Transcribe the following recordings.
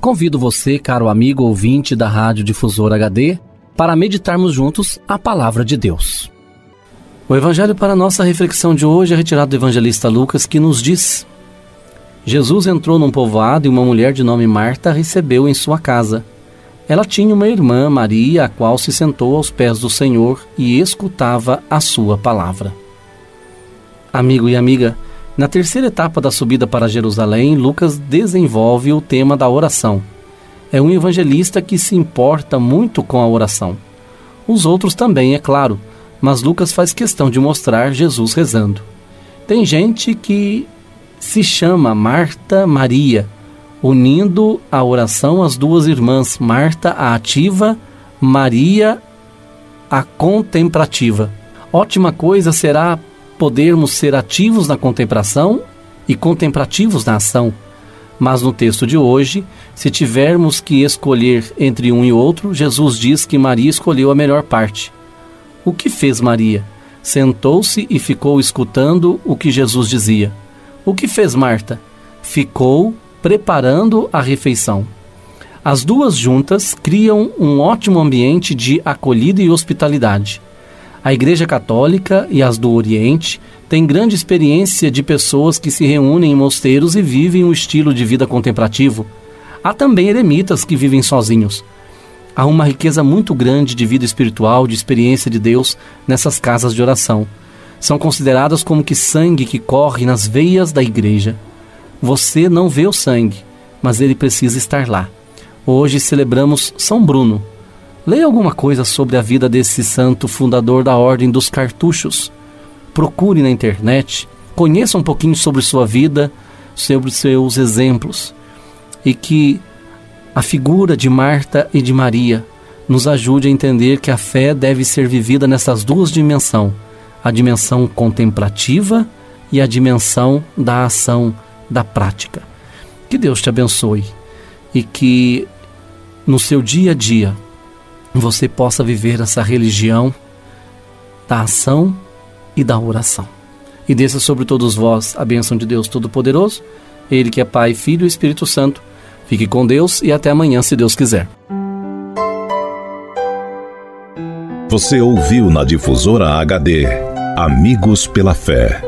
Convido você, caro amigo ouvinte da Rádio Difusor HD, para meditarmos juntos a palavra de Deus. O evangelho para nossa reflexão de hoje é retirado do evangelista Lucas, que nos diz: Jesus entrou num povoado e uma mulher de nome Marta recebeu em sua casa. Ela tinha uma irmã, Maria, a qual se sentou aos pés do Senhor e escutava a sua palavra. Amigo e amiga, na terceira etapa da subida para Jerusalém, Lucas desenvolve o tema da oração. É um evangelista que se importa muito com a oração. Os outros também, é claro, mas Lucas faz questão de mostrar Jesus rezando. Tem gente que se chama Marta Maria, unindo a oração às duas irmãs, Marta a ativa, Maria a contemplativa. Ótima coisa será podermos ser ativos na contemplação e contemplativos na ação. Mas no texto de hoje, se tivermos que escolher entre um e outro, Jesus diz que Maria escolheu a melhor parte. O que fez Maria? Sentou-se e ficou escutando o que Jesus dizia. O que fez Marta? Ficou preparando a refeição. As duas juntas criam um ótimo ambiente de acolhida e hospitalidade. A Igreja Católica e as do Oriente têm grande experiência de pessoas que se reúnem em mosteiros e vivem um estilo de vida contemplativo. Há também eremitas que vivem sozinhos. Há uma riqueza muito grande de vida espiritual, de experiência de Deus nessas casas de oração. São consideradas como que sangue que corre nas veias da igreja. Você não vê o sangue, mas ele precisa estar lá. Hoje celebramos São Bruno, Leia alguma coisa sobre a vida desse santo fundador da Ordem dos Cartuchos. Procure na internet, conheça um pouquinho sobre sua vida, sobre seus exemplos. E que a figura de Marta e de Maria nos ajude a entender que a fé deve ser vivida nessas duas dimensões: a dimensão contemplativa e a dimensão da ação, da prática. Que Deus te abençoe e que no seu dia a dia você possa viver essa religião da ação e da oração. E desça sobre todos vós a bênção de Deus Todo-Poderoso, Ele que é Pai, Filho e Espírito Santo. Fique com Deus e até amanhã, se Deus quiser. Você ouviu na Difusora HD Amigos pela Fé.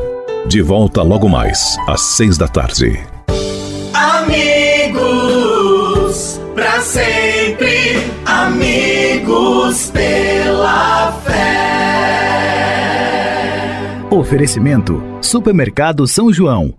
De volta logo mais, às seis da tarde. Amigos, pra sempre, Oferecimento: Supermercado São João.